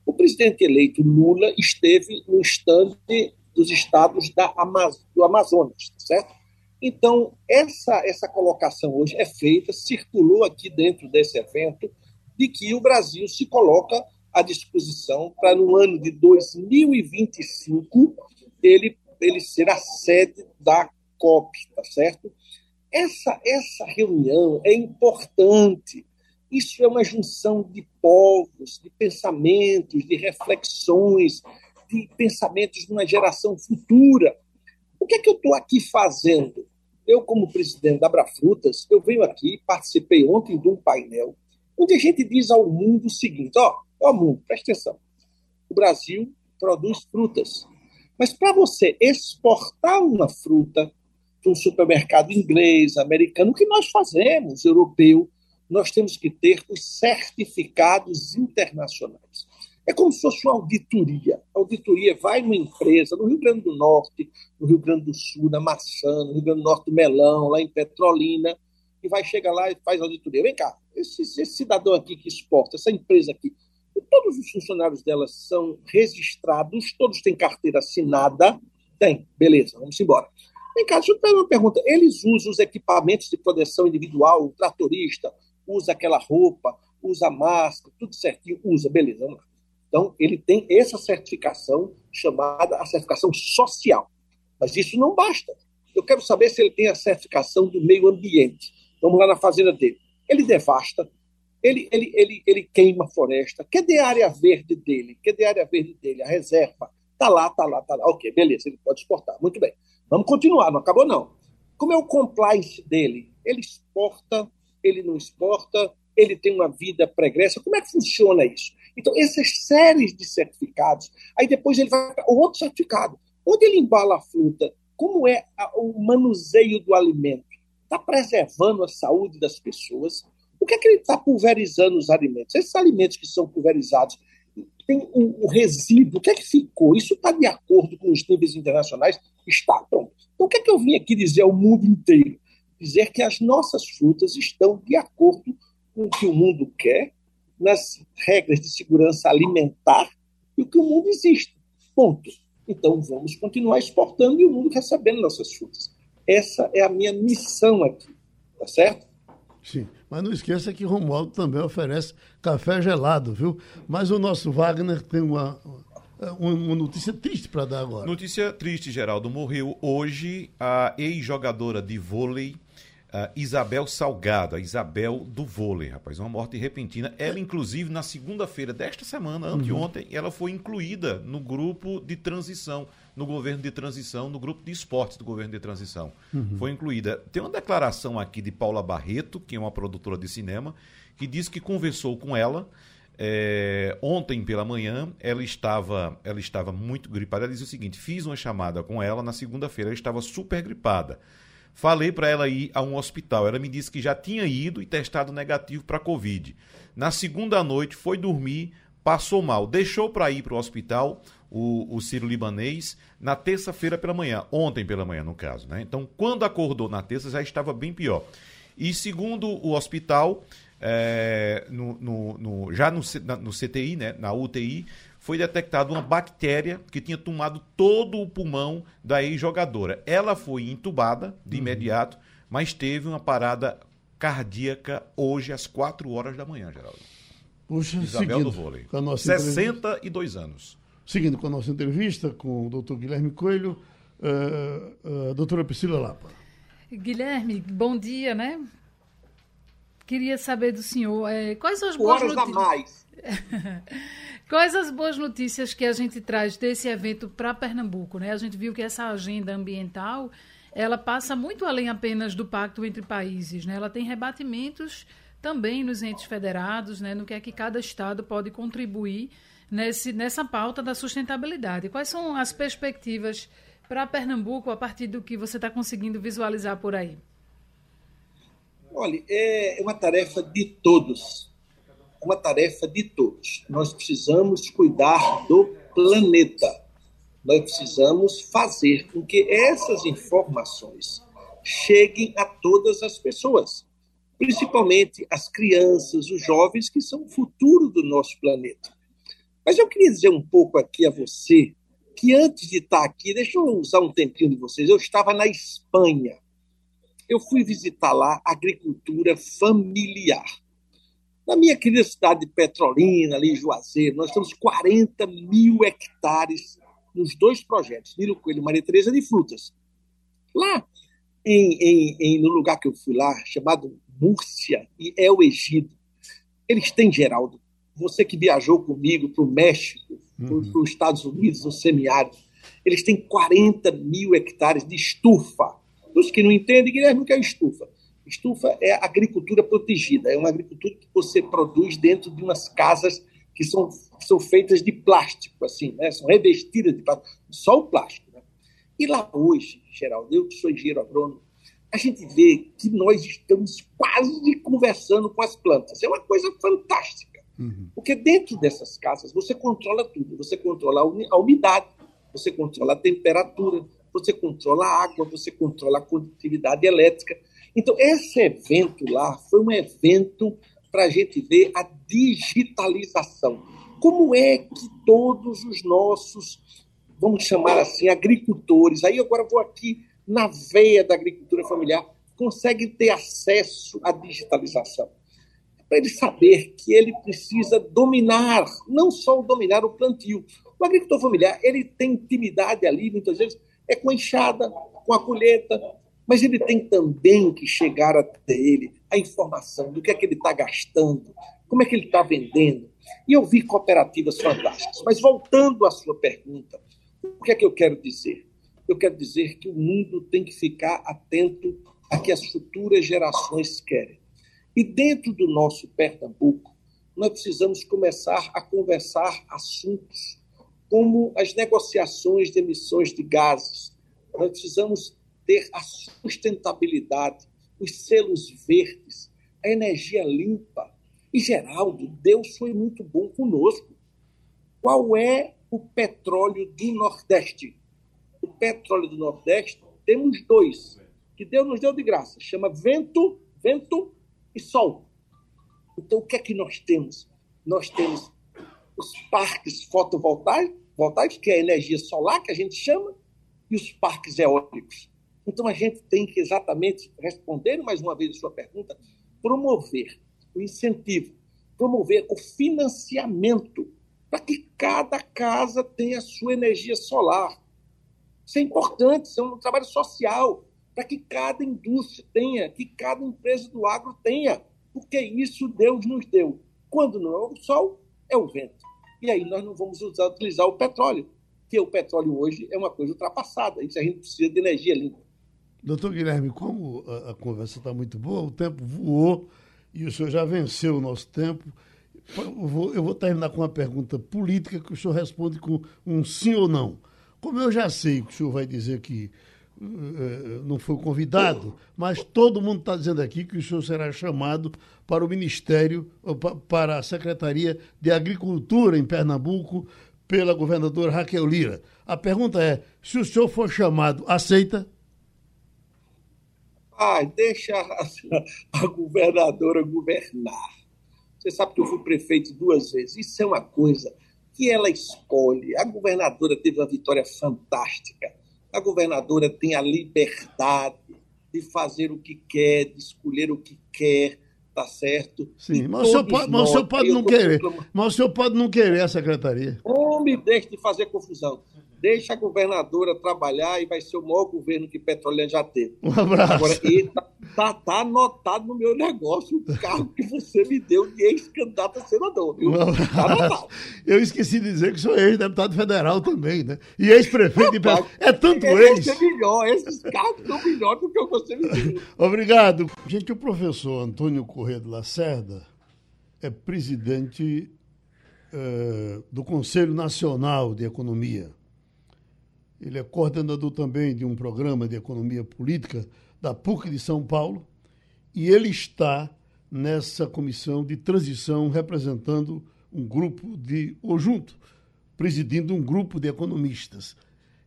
O presidente eleito Lula esteve no estande dos estados da Amaz do Amazonas, tá certo? Então, essa, essa colocação hoje é feita, circulou aqui dentro desse evento, de que o Brasil se coloca à disposição para, no ano de 2025, ele, ele ser a sede da COP, tá certo? Essa, essa reunião é importante. Isso é uma junção de povos, de pensamentos, de reflexões, de pensamentos de uma geração futura. O que é que eu estou aqui fazendo? Eu, como presidente da Abrafrutas, eu venho aqui, participei ontem de um painel, onde a gente diz ao mundo o seguinte: ó, ó mundo, presta atenção. O Brasil produz frutas. Mas para você exportar uma fruta para um supermercado inglês, americano, o que nós fazemos, europeu, nós temos que ter os certificados internacionais. É como se fosse uma auditoria. A auditoria vai numa empresa no Rio Grande do Norte, no Rio Grande do Sul, na maçã, no Rio Grande do Norte, Melão, lá em Petrolina, e vai chegar lá e faz auditoria. Vem cá, esse, esse cidadão aqui que exporta, essa empresa aqui, todos os funcionários dela são registrados, todos têm carteira assinada? Tem, beleza, vamos embora. Vem cá, deixa eu fazer uma pergunta. Eles usam os equipamentos de proteção individual, o tratorista usa aquela roupa, usa máscara, tudo certinho, usa, beleza, vamos lá. Então, ele tem essa certificação chamada a certificação social. Mas isso não basta. Eu quero saber se ele tem a certificação do meio ambiente. Vamos lá na fazenda dele. Ele devasta, ele, ele, ele, ele queima a floresta. Cadê a área verde dele? Cadê a área verde dele? A reserva. Está lá, está lá, está lá. Ok, beleza, ele pode exportar. Muito bem. Vamos continuar, não acabou não. Como é o compliance dele? Ele exporta, ele não exporta, ele tem uma vida pregressa. Como é que funciona isso? Então, essas séries de certificados, aí depois ele vai para outro certificado. Onde ele embala a fruta? Como é o manuseio do alimento? Está preservando a saúde das pessoas? O que é que ele está pulverizando os alimentos? Esses alimentos que são pulverizados, tem o, o resíduo, o que é que ficou? Isso está de acordo com os níveis internacionais? Está, pronto. Então, o que é que eu vim aqui dizer ao mundo inteiro? Dizer que as nossas frutas estão de acordo com o que o mundo quer nas regras de segurança alimentar e o que o mundo existe. Ponto. Então vamos continuar exportando e o mundo recebendo nossas frutas. Essa é a minha missão aqui, tá certo? Sim, mas não esqueça que Romualdo também oferece café gelado, viu? Mas o nosso Wagner tem uma, uma notícia triste para dar agora. Notícia triste, Geraldo. Morreu hoje a ex-jogadora de vôlei Uh, Isabel Salgado, a Isabel do vôlei, rapaz, uma morte repentina. Ela, inclusive, na segunda-feira desta semana, anteontem, uhum. ela foi incluída no grupo de transição, no governo de transição, no grupo de esportes do governo de transição. Uhum. Foi incluída. Tem uma declaração aqui de Paula Barreto, que é uma produtora de cinema, que diz que conversou com ela. É, ontem pela manhã ela estava ela estava muito gripada. Ela diz o seguinte: fiz uma chamada com ela na segunda-feira, ela estava super gripada. Falei para ela ir a um hospital. Ela me disse que já tinha ido e testado negativo para Covid. Na segunda noite, foi dormir, passou mal. Deixou para ir para o hospital, o, Ciro Libanês, na terça-feira pela manhã. Ontem pela manhã, no caso. Né? Então, quando acordou na terça, já estava bem pior. E segundo o hospital, é, no, no, no, já no, no CTI, né, na UTI, foi detectada uma bactéria que tinha tomado todo o pulmão da ex-jogadora. Ela foi entubada de uhum. imediato, mas teve uma parada cardíaca hoje às 4 horas da manhã, Geraldo. Puxa, Isabel do vôlei. Com a nossa 62 anos. Seguindo com a nossa entrevista com o doutor Guilherme Coelho, uh, uh, doutora Priscila Lapa. Guilherme, bom dia, né? queria saber do senhor é, quais são as boas horas notícias. mais. quais as boas notícias que a gente traz desse evento para Pernambuco? Né? A gente viu que essa agenda ambiental ela passa muito além apenas do pacto entre países. Né? Ela tem rebatimentos também nos entes federados, né? no que é que cada estado pode contribuir nesse, nessa pauta da sustentabilidade. Quais são as perspectivas para Pernambuco a partir do que você está conseguindo visualizar por aí? Olha, é uma tarefa de todos. Uma tarefa de todos. Nós precisamos cuidar do planeta. Nós precisamos fazer com que essas informações cheguem a todas as pessoas, principalmente as crianças, os jovens, que são o futuro do nosso planeta. Mas eu queria dizer um pouco aqui a você que antes de estar aqui, deixa eu usar um tempinho de vocês, eu estava na Espanha eu fui visitar lá agricultura familiar. Na minha querida cidade de Petrolina, ali em Juazeiro, nós temos 40 mil hectares nos dois projetos, Nilo Coelho e Maria Tereza de frutas. Lá, em, em, em, no lugar que eu fui lá, chamado Múrcia e El Egido, eles têm, Geraldo, você que viajou comigo para o México, uhum. para os Estados Unidos, no semiárido, eles têm 40 mil hectares de estufa os que não entendem, Guilherme, o que é estufa? Estufa é agricultura protegida, é uma agricultura que você produz dentro de umas casas que são, são feitas de plástico, assim, né? são revestidas de plástico, só o plástico. Né? E lá hoje, Geraldo, eu que sou engenheiro agrônomo, a gente vê que nós estamos quase conversando com as plantas. É uma coisa fantástica. Uhum. Porque dentro dessas casas você controla tudo. Você controla a umidade, você controla a temperatura, você controla a água, você controla a condutividade elétrica. Então, esse evento lá foi um evento para a gente ver a digitalização. Como é que todos os nossos, vamos chamar assim, agricultores, aí agora vou aqui na veia da agricultura familiar, conseguem ter acesso à digitalização? Para ele saber que ele precisa dominar, não só dominar o plantio. O agricultor familiar, ele tem intimidade ali, muitas vezes, é com a enxada, com a colheita, mas ele tem também que chegar até ele a informação do que é que ele está gastando, como é que ele está vendendo. E eu vi cooperativas fantásticas. Mas voltando à sua pergunta, o que é que eu quero dizer? Eu quero dizer que o mundo tem que ficar atento a que as futuras gerações querem. E dentro do nosso Pernambuco, nós precisamos começar a conversar assuntos como as negociações de emissões de gases. Nós precisamos ter a sustentabilidade, os selos verdes, a energia limpa. E, Geraldo, Deus foi muito bom conosco. Qual é o petróleo do Nordeste? O petróleo do Nordeste, temos dois, que Deus nos deu de graça. Chama vento, vento e sol. Então, o que é que nós temos? Nós temos os parques fotovoltaicos, que é a energia solar, que a gente chama, e os parques eólicos. Então, a gente tem que exatamente, responder mais uma vez a sua pergunta, promover o incentivo, promover o financiamento para que cada casa tenha a sua energia solar. Isso é importante, isso é um trabalho social, para que cada indústria tenha, que cada empresa do agro tenha, porque isso Deus nos deu. Quando não é o sol, é o vento. E aí nós não vamos usar, utilizar o petróleo, que o petróleo hoje é uma coisa ultrapassada. Isso a gente precisa de energia limpa. Doutor Guilherme, como a, a conversa está muito boa, o tempo voou e o senhor já venceu o nosso tempo. Eu vou, eu vou terminar com uma pergunta política que o senhor responde com um sim ou não. Como eu já sei que o senhor vai dizer que eh, não foi convidado, mas todo mundo está dizendo aqui que o senhor será chamado para o Ministério, para a Secretaria de Agricultura em Pernambuco, pela governadora Raquel Lira. A pergunta é: se o senhor for chamado, aceita? Ai, deixa a, a governadora governar. Você sabe que eu fui prefeito duas vezes. Isso é uma coisa que ela escolhe. A governadora teve uma vitória fantástica a governadora tem a liberdade de fazer o que quer, de escolher o que quer, tá certo? Sim, mas o, senhor pode, mas o senhor pode não querer. Mas o senhor pode não querer a secretaria. Não me deixe de fazer confusão. Deixa a governadora trabalhar e vai ser o maior governo que Petrolina já teve. Um abraço. Agora, tá, tá, tá, anotado no meu negócio o cargo que você me deu de ex-candidato a senador, viu? Um tá. Eu esqueci de dizer que sou ex-deputado federal também, né? E ex-prefeito de Petrolina. É tanto ex. É melhor, esses cargos são melhores do que você me deu. Obrigado. Gente, o professor Antônio Corrêa de Lacerda é presidente uh, do Conselho Nacional de Economia ele é coordenador também de um programa de economia política da PUC de São Paulo e ele está nessa comissão de transição representando um grupo de, ou junto, presidindo um grupo de economistas.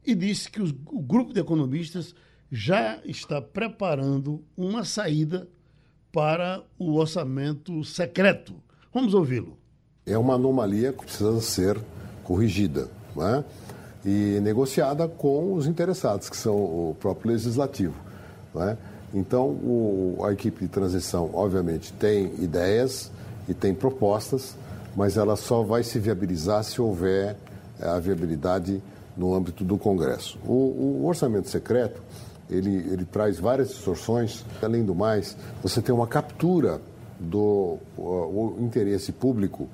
E disse que os, o grupo de economistas já está preparando uma saída para o orçamento secreto. Vamos ouvi-lo. É uma anomalia que precisa ser corrigida. Não é? E negociada com os interessados, que são o próprio legislativo. É? Então, o, a equipe de transição, obviamente, tem ideias e tem propostas, mas ela só vai se viabilizar se houver eh, a viabilidade no âmbito do Congresso. O, o orçamento secreto, ele, ele traz várias distorções. Além do mais, você tem uma captura do o, o interesse público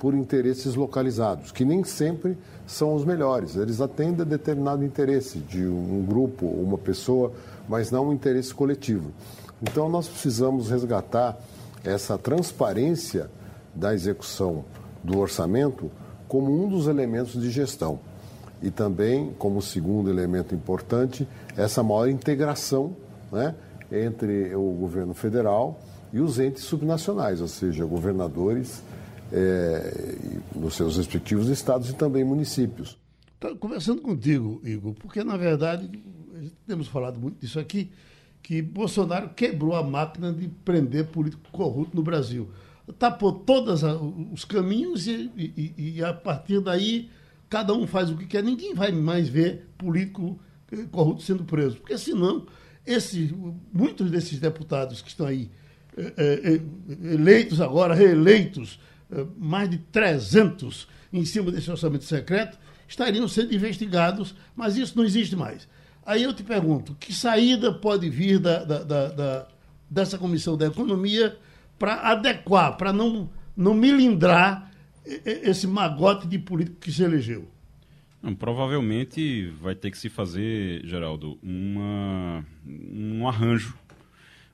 por interesses localizados, que nem sempre são os melhores. Eles atendem a determinado interesse de um grupo, uma pessoa, mas não um interesse coletivo. Então, nós precisamos resgatar essa transparência da execução do orçamento como um dos elementos de gestão. E também, como segundo elemento importante, essa maior integração né, entre o governo federal e os entes subnacionais, ou seja, governadores é, nos seus respectivos estados e também municípios. Estou conversando contigo, Igor, porque, na verdade, temos falado muito disso aqui, que Bolsonaro quebrou a máquina de prender político corrupto no Brasil. Tapou todos os caminhos e, e, e, a partir daí cada um faz o que quer. Ninguém vai mais ver político eh, corrupto sendo preso, porque senão esse, muitos desses deputados que estão aí é, é, eleitos agora, reeleitos, eh, mais de 300 em cima desse orçamento secreto, estariam sendo investigados, mas isso não existe mais. Aí eu te pergunto, que saída pode vir da, da, da, da dessa Comissão da Economia para adequar, para não, não milindrar esse magote de político que se elegeu? Não, provavelmente vai ter que se fazer, Geraldo, uma, um arranjo.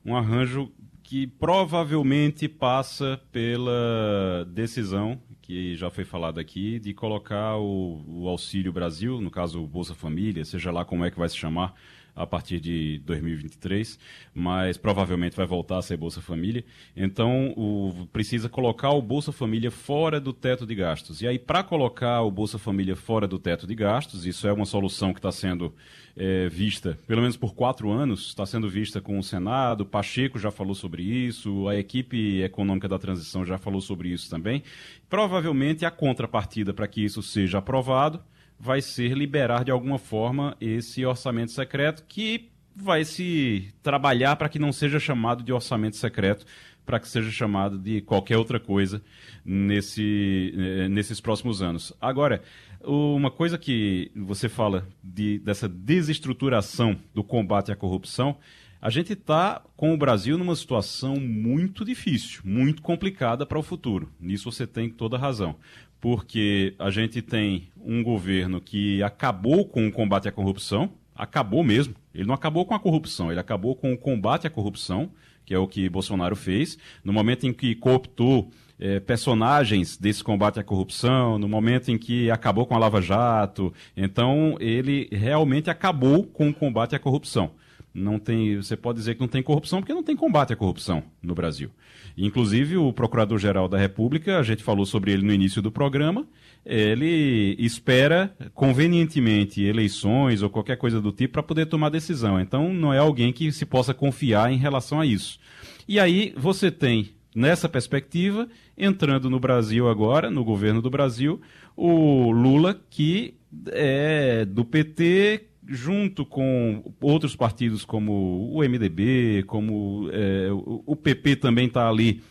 Um arranjo que provavelmente passa pela decisão que já foi falada aqui de colocar o, o, Auxílio Brasil, no caso o Bolsa Família, seja lá como é que vai se chamar, a partir de 2023, mas provavelmente vai voltar a ser Bolsa Família. Então, o, precisa colocar o Bolsa Família fora do teto de gastos. E aí, para colocar o Bolsa Família fora do teto de gastos, isso é uma solução que está sendo é, vista, pelo menos por quatro anos, está sendo vista com o Senado, Pacheco já falou sobre isso, a equipe econômica da transição já falou sobre isso também. Provavelmente a contrapartida para que isso seja aprovado vai ser liberar de alguma forma esse orçamento secreto que vai se trabalhar para que não seja chamado de orçamento secreto, para que seja chamado de qualquer outra coisa nesse, eh, nesses próximos anos. Agora, uma coisa que você fala de, dessa desestruturação do combate à corrupção, a gente está com o Brasil numa situação muito difícil, muito complicada para o futuro. Nisso você tem toda a razão. Porque a gente tem um governo que acabou com o combate à corrupção, acabou mesmo. Ele não acabou com a corrupção, ele acabou com o combate à corrupção, que é o que Bolsonaro fez. No momento em que cooptou é, personagens desse combate à corrupção, no momento em que acabou com a Lava Jato. Então, ele realmente acabou com o combate à corrupção. Não tem, você pode dizer que não tem corrupção porque não tem combate à corrupção no Brasil. Inclusive, o Procurador-Geral da República, a gente falou sobre ele no início do programa, ele espera convenientemente eleições ou qualquer coisa do tipo para poder tomar decisão. Então, não é alguém que se possa confiar em relação a isso. E aí, você tem nessa perspectiva, entrando no Brasil agora, no governo do Brasil, o Lula, que é do PT, junto com outros partidos como o MDB, como é, o PP também está ali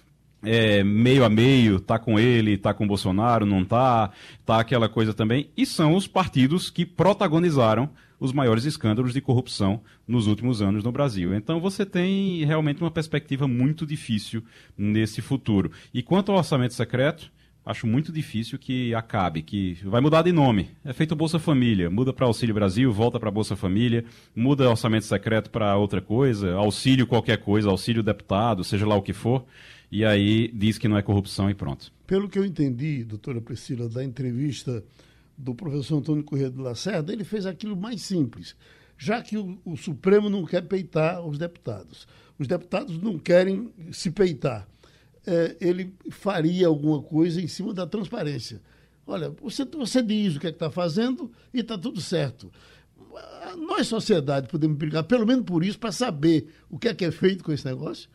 é, meio a meio, tá com ele, tá com Bolsonaro, não tá, tá aquela coisa também. E são os partidos que protagonizaram os maiores escândalos de corrupção nos últimos anos no Brasil. Então você tem realmente uma perspectiva muito difícil nesse futuro. E quanto ao orçamento secreto, acho muito difícil que acabe, que vai mudar de nome. É feito Bolsa Família, muda para Auxílio Brasil, volta para Bolsa Família, muda orçamento secreto para outra coisa, auxílio qualquer coisa, auxílio deputado, seja lá o que for, e aí diz que não é corrupção e pronto. Pelo que eu entendi, doutora Priscila, da entrevista do professor Antônio Corrêa de Lacerda, ele fez aquilo mais simples. Já que o, o Supremo não quer peitar os deputados, os deputados não querem se peitar, é, ele faria alguma coisa em cima da transparência. Olha, você, você diz o que é está fazendo e está tudo certo. Nós, sociedade, podemos brigar, pelo menos por isso, para saber o que é que é feito com esse negócio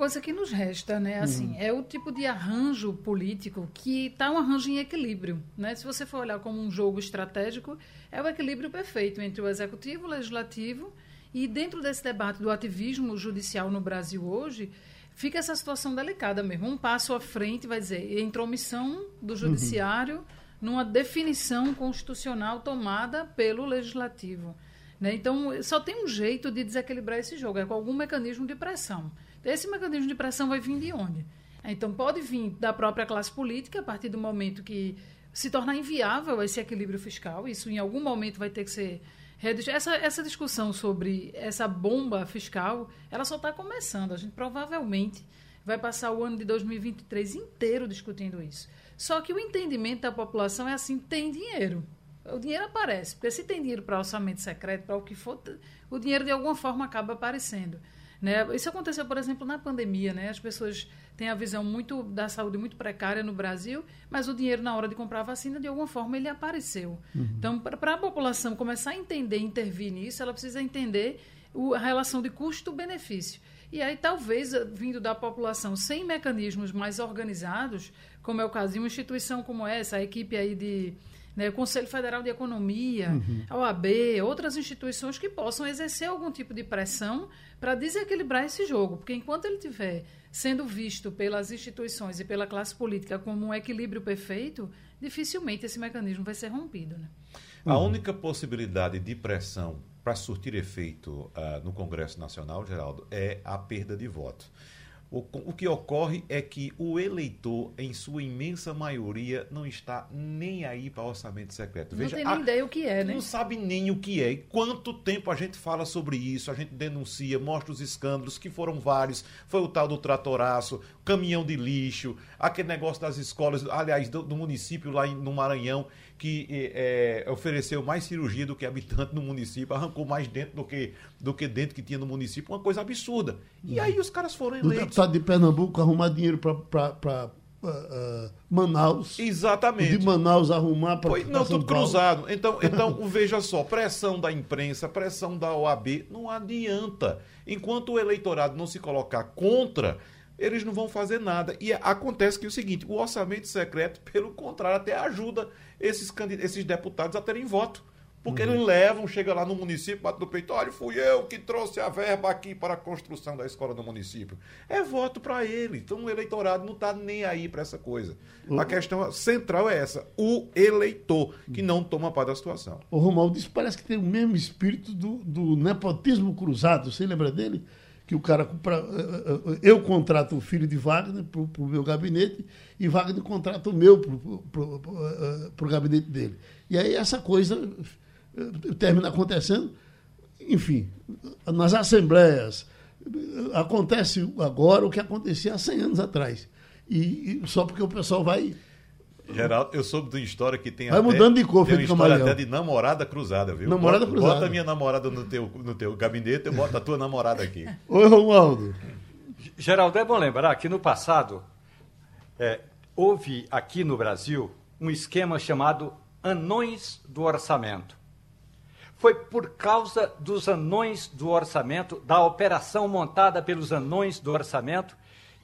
coisa que nos resta, né? Assim, uhum. é o tipo de arranjo político que está um arranjo em equilíbrio, né? Se você for olhar como um jogo estratégico, é o equilíbrio perfeito entre o executivo, o legislativo e dentro desse debate do ativismo judicial no Brasil hoje, fica essa situação delicada mesmo. Um passo à frente vai dizer intromissão do uhum. judiciário uhum. numa definição constitucional tomada pelo legislativo. Né? Então, só tem um jeito de desequilibrar esse jogo, é com algum mecanismo de pressão. Esse mecanismo de pressão vai vir de onde? Então, pode vir da própria classe política, a partir do momento que se tornar inviável esse equilíbrio fiscal. Isso, em algum momento, vai ter que ser essa, essa discussão sobre essa bomba fiscal, ela só está começando. A gente provavelmente vai passar o ano de 2023 inteiro discutindo isso. Só que o entendimento da população é assim: tem dinheiro. O dinheiro aparece. Porque se tem dinheiro para orçamento secreto, para o que for, o dinheiro de alguma forma acaba aparecendo. Né? Isso aconteceu, por exemplo, na pandemia. Né? As pessoas têm a visão muito da saúde muito precária no Brasil, mas o dinheiro na hora de comprar a vacina, de alguma forma, ele apareceu. Uhum. Então, para a população começar a entender e intervir nisso, ela precisa entender o, a relação de custo-benefício. E aí, talvez, vindo da população sem mecanismos mais organizados, como é o caso de uma instituição como essa, a equipe aí de né, o Conselho Federal de Economia, uhum. a OAB, outras instituições que possam exercer algum tipo de pressão para desequilibrar esse jogo, porque enquanto ele estiver sendo visto pelas instituições e pela classe política como um equilíbrio perfeito, dificilmente esse mecanismo vai ser rompido. Né? A única possibilidade de pressão para surtir efeito uh, no Congresso Nacional, Geraldo, é a perda de voto. O, o que ocorre é que o eleitor, em sua imensa maioria, não está nem aí para orçamento secreto. Veja, não tem nem a, ideia o que é, né? Não sabe nem o que é. E quanto tempo a gente fala sobre isso, a gente denuncia, mostra os escândalos, que foram vários. Foi o tal do tratoraço, caminhão de lixo, aquele negócio das escolas, aliás, do, do município lá em, no Maranhão, que é, ofereceu mais cirurgia do que habitante no município, arrancou mais dentro do que, do que dentro que tinha no município, uma coisa absurda. E aí os caras foram eleitos. O deputado de Pernambuco arrumar dinheiro para uh, uh, Manaus. Exatamente. De Manaus arrumar para. Não, tudo cruzado. Então, então, veja só: pressão da imprensa, pressão da OAB, não adianta. Enquanto o eleitorado não se colocar contra eles não vão fazer nada. E acontece que é o seguinte: o orçamento secreto, pelo contrário, até ajuda esses, esses deputados a terem voto. Porque uhum. eles levam, chega lá no município, bate no peito, olha, fui eu que trouxe a verba aqui para a construção da escola do município. É voto para ele. Então o eleitorado não está nem aí para essa coisa. Uhum. A questão central é essa: o eleitor, que não toma parte da situação. O Romualdo, isso parece que tem o mesmo espírito do, do nepotismo cruzado. Você lembra dele? que o cara. Pra, eh, eh, eh, eu contrato o filho de Wagner para o meu gabinete e Wagner contrata o meu para o gabinete dele. E aí essa coisa termina acontecendo, enfim, nas assembleias. Acontece agora o que acontecia há 100 anos atrás. E, e só porque o pessoal vai Geraldo, eu soube de uma história que tem Vai até, mudando de cor, tem uma história até de namorada cruzada, viu? Namorada bota, cruzada. Bota a minha namorada no teu, no teu gabinete, eu boto a tua namorada aqui. Oi, Romualdo. Geraldo, é bom lembrar que no passado é, houve aqui no Brasil um esquema chamado anões do orçamento. Foi por causa dos anões do orçamento, da operação montada pelos anões do orçamento,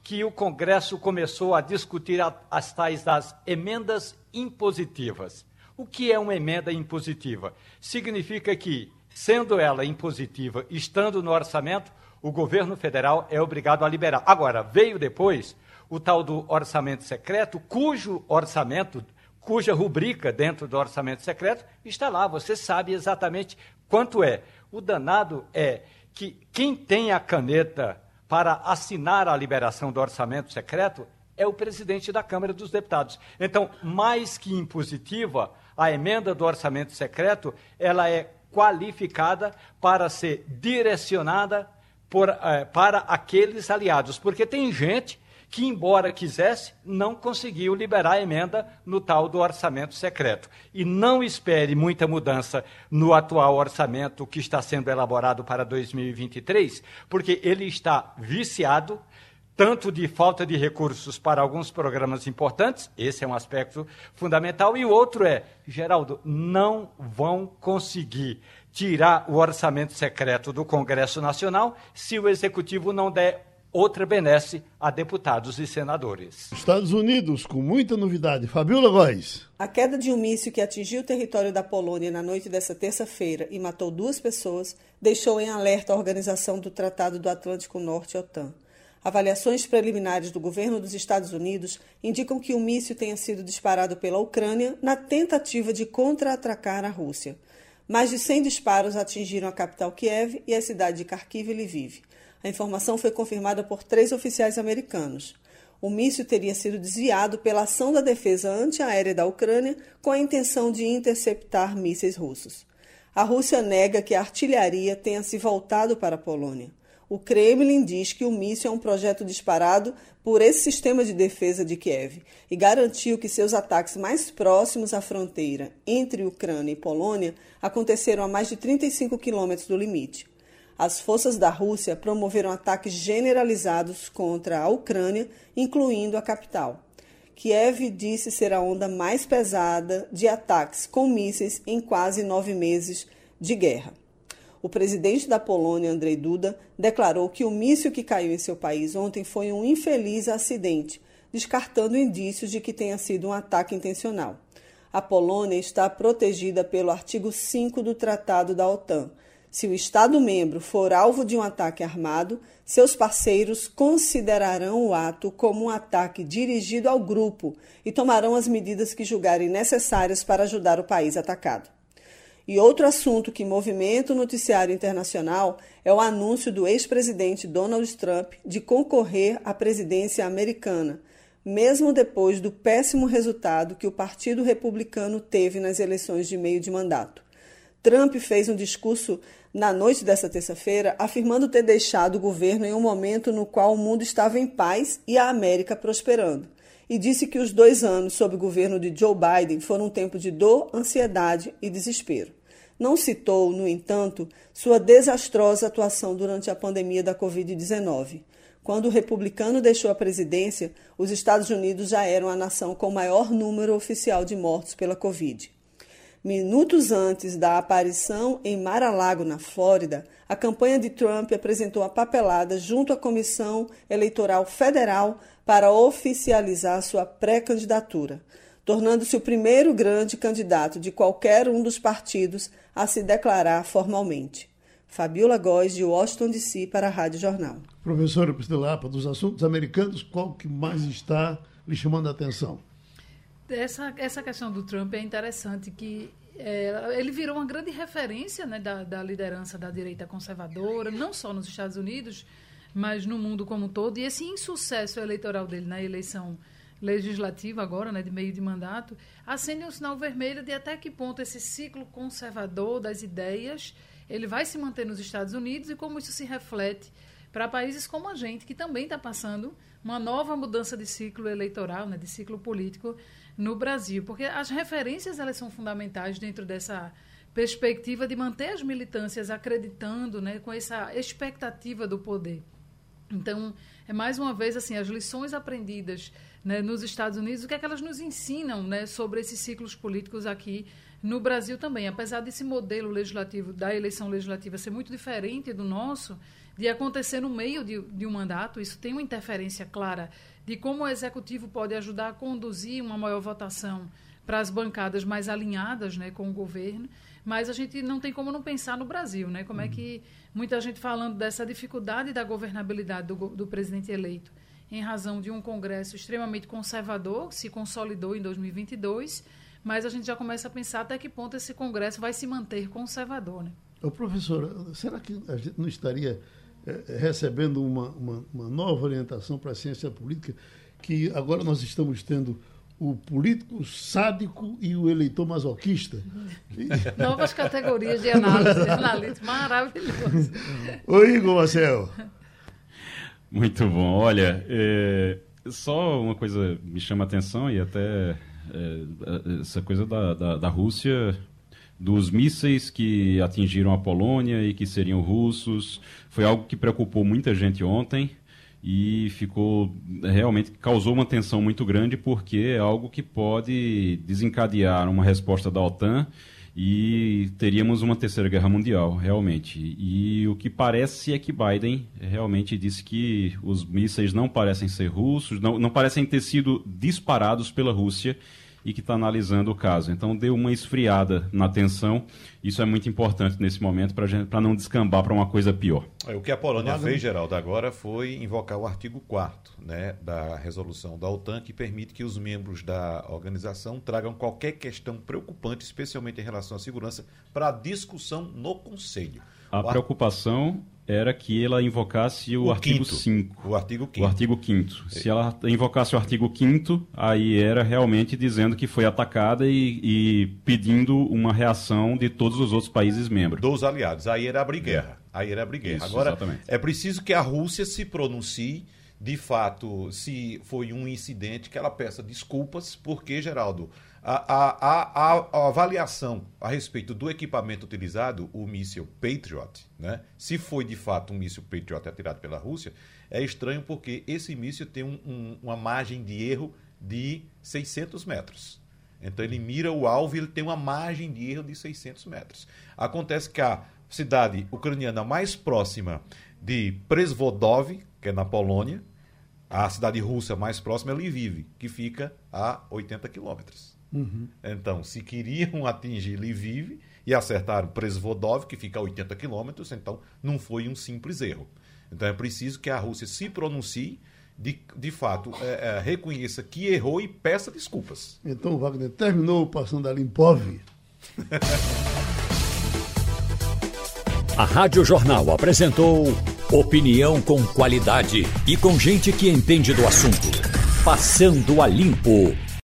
que o Congresso começou a discutir as tais das emendas impositivas. O que é uma emenda impositiva? Significa que, sendo ela impositiva, estando no orçamento, o governo federal é obrigado a liberar. Agora, veio depois o tal do orçamento secreto, cujo orçamento, cuja rubrica dentro do orçamento secreto está lá, você sabe exatamente quanto é. O danado é que quem tem a caneta para assinar a liberação do orçamento secreto é o presidente da Câmara dos Deputados. Então, mais que impositiva, a emenda do orçamento secreto, ela é qualificada para ser direcionada por, eh, para aqueles aliados, porque tem gente que, embora quisesse, não conseguiu liberar a emenda no tal do orçamento secreto. E não espere muita mudança no atual orçamento que está sendo elaborado para 2023, porque ele está viciado tanto de falta de recursos para alguns programas importantes, esse é um aspecto fundamental, e o outro é, Geraldo, não vão conseguir tirar o orçamento secreto do Congresso Nacional se o Executivo não der outra benesse a deputados e senadores. Estados Unidos, com muita novidade. Fabiola Góes. A queda de um míssil que atingiu o território da Polônia na noite desta terça-feira e matou duas pessoas deixou em alerta a Organização do Tratado do Atlântico Norte, OTAN. Avaliações preliminares do governo dos Estados Unidos indicam que o míssil tenha sido disparado pela Ucrânia na tentativa de contra-atacar a Rússia. Mais de 100 disparos atingiram a capital Kiev e a cidade de Kharkiv e Lviv. A informação foi confirmada por três oficiais americanos. O míssil teria sido desviado pela ação da defesa antiaérea da Ucrânia com a intenção de interceptar mísseis russos. A Rússia nega que a artilharia tenha se voltado para a Polônia. O Kremlin diz que o míssil é um projeto disparado por esse sistema de defesa de Kiev e garantiu que seus ataques mais próximos à fronteira entre Ucrânia e Polônia aconteceram a mais de 35 quilômetros do limite as forças da Rússia promoveram ataques generalizados contra a Ucrânia, incluindo a capital. Kiev disse ser a onda mais pesada de ataques com mísseis em quase nove meses de guerra. O presidente da Polônia, Andrei Duda, declarou que o míssil que caiu em seu país ontem foi um infeliz acidente, descartando indícios de que tenha sido um ataque intencional. A Polônia está protegida pelo artigo 5 do Tratado da OTAN se o Estado-membro for alvo de um ataque armado, seus parceiros considerarão o ato como um ataque dirigido ao grupo e tomarão as medidas que julgarem necessárias para ajudar o país atacado. E outro assunto que movimenta o noticiário internacional é o anúncio do ex-presidente Donald Trump de concorrer à presidência americana, mesmo depois do péssimo resultado que o Partido Republicano teve nas eleições de meio de mandato. Trump fez um discurso na noite dessa terça-feira, afirmando ter deixado o governo em um momento no qual o mundo estava em paz e a América prosperando. E disse que os dois anos sob o governo de Joe Biden foram um tempo de dor, ansiedade e desespero. Não citou, no entanto, sua desastrosa atuação durante a pandemia da Covid-19. Quando o republicano deixou a presidência, os Estados Unidos já eram a nação com maior número oficial de mortos pela Covid. Minutos antes da aparição em Mar-a-Lago, na Flórida, a campanha de Trump apresentou a papelada junto à Comissão Eleitoral Federal para oficializar sua pré-candidatura, tornando-se o primeiro grande candidato de qualquer um dos partidos a se declarar formalmente. Fabiola Góes, de Washington, D.C., para a Rádio Jornal. Professora Pristilapa, dos assuntos americanos, qual que mais está lhe chamando a atenção? Essa, essa questão do Trump é interessante, que é, ele virou uma grande referência né, da, da liderança da direita conservadora, não só nos Estados Unidos, mas no mundo como um todo. E esse insucesso eleitoral dele na eleição legislativa agora, né, de meio de mandato, acende um sinal vermelho de até que ponto esse ciclo conservador das ideias ele vai se manter nos Estados Unidos e como isso se reflete para países como a gente, que também está passando uma nova mudança de ciclo eleitoral, né, de ciclo político no Brasil, porque as referências elas são fundamentais dentro dessa perspectiva de manter as militâncias acreditando, né, com essa expectativa do poder. Então, é mais uma vez assim, as lições aprendidas né, nos Estados Unidos, o que é que elas nos ensinam né, sobre esses ciclos políticos aqui no Brasil também. Apesar desse modelo legislativo, da eleição legislativa ser muito diferente do nosso, de acontecer no meio de, de um mandato, isso tem uma interferência clara de como o executivo pode ajudar a conduzir uma maior votação para as bancadas mais alinhadas né, com o governo, mas a gente não tem como não pensar no Brasil, né? Como é que muita gente falando dessa dificuldade da governabilidade do, do presidente eleito em razão de um Congresso extremamente conservador, que se consolidou em 2022, mas a gente já começa a pensar até que ponto esse Congresso vai se manter conservador, né? Ô, professor, será que a gente não estaria recebendo uma, uma, uma nova orientação para a ciência política, que agora nós estamos tendo o político sádico e o eleitor masoquista. Novas categorias de análise, análise maravilhoso. Oi, Igor Marcel. Muito bom. Olha, é, só uma coisa me chama a atenção e até é, essa coisa da, da, da Rússia dos mísseis que atingiram a Polônia e que seriam russos. Foi algo que preocupou muita gente ontem e ficou realmente causou uma tensão muito grande porque é algo que pode desencadear uma resposta da OTAN e teríamos uma terceira guerra mundial realmente e o que parece é que Biden realmente disse que os mísseis não parecem ser russos não, não parecem ter sido disparados pela Rússia e que está analisando o caso. Então deu uma esfriada na tensão. Isso é muito importante nesse momento para não descambar para uma coisa pior. É, o que a Polônia fez, Geraldo, agora foi invocar o artigo 4 né, da resolução da OTAN, que permite que os membros da organização tragam qualquer questão preocupante, especialmente em relação à segurança, para discussão no Conselho. A preocupação era que ela invocasse o, o artigo 5. O artigo 5. O artigo 5. Se ela invocasse o artigo 5, aí era realmente dizendo que foi atacada e, e, pedindo uma reação de todos os outros países membros. Dos aliados. Aí era abrir guerra. Aí era abrir guerra. Isso, Agora, exatamente. é preciso que a Rússia se pronuncie de fato, se foi um incidente, que ela peça desculpas, porque, Geraldo, a, a, a, a, avaliação a respeito do equipamento utilizado, o míssil Patriot, né? se foi de fato um míssil Patriot atirado pela Rússia, é estranho porque esse míssil tem um, um, uma margem de erro de 600 metros. Então ele mira o alvo e ele tem uma margem de erro de 600 metros. Acontece que a cidade ucraniana mais próxima de Presvodov, que é na Polônia, a cidade russa mais próxima é Lviv, que fica a 80 quilômetros. Uhum. Então, se queriam atingir Lviv e acertaram Presvodov, que fica a 80 quilômetros, então não foi um simples erro. Então é preciso que a Rússia se pronuncie, de, de fato, é, é, reconheça que errou e peça desculpas. Então, Wagner, terminou passando a Limpov. a Rádio Jornal apresentou opinião com qualidade e com gente que entende do assunto. Passando a limpo